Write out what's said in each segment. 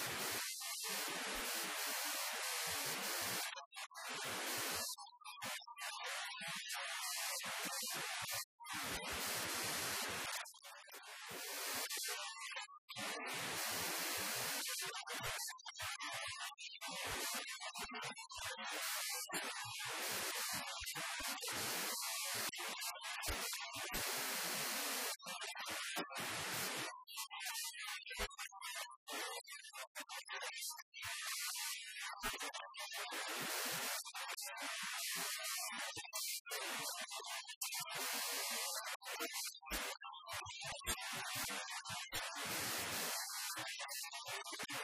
you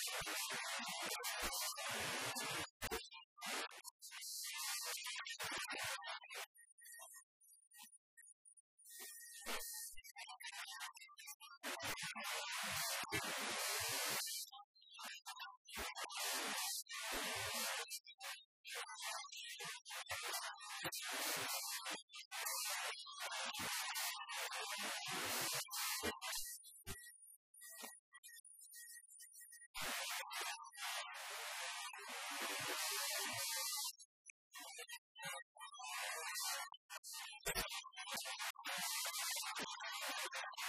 I'm sorry.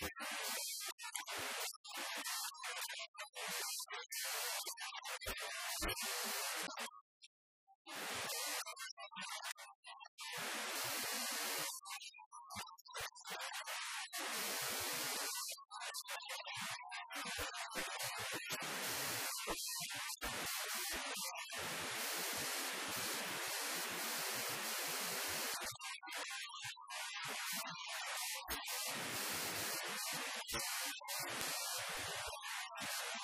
you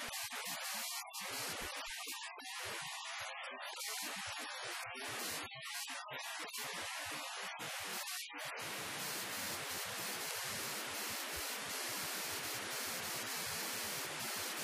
よし!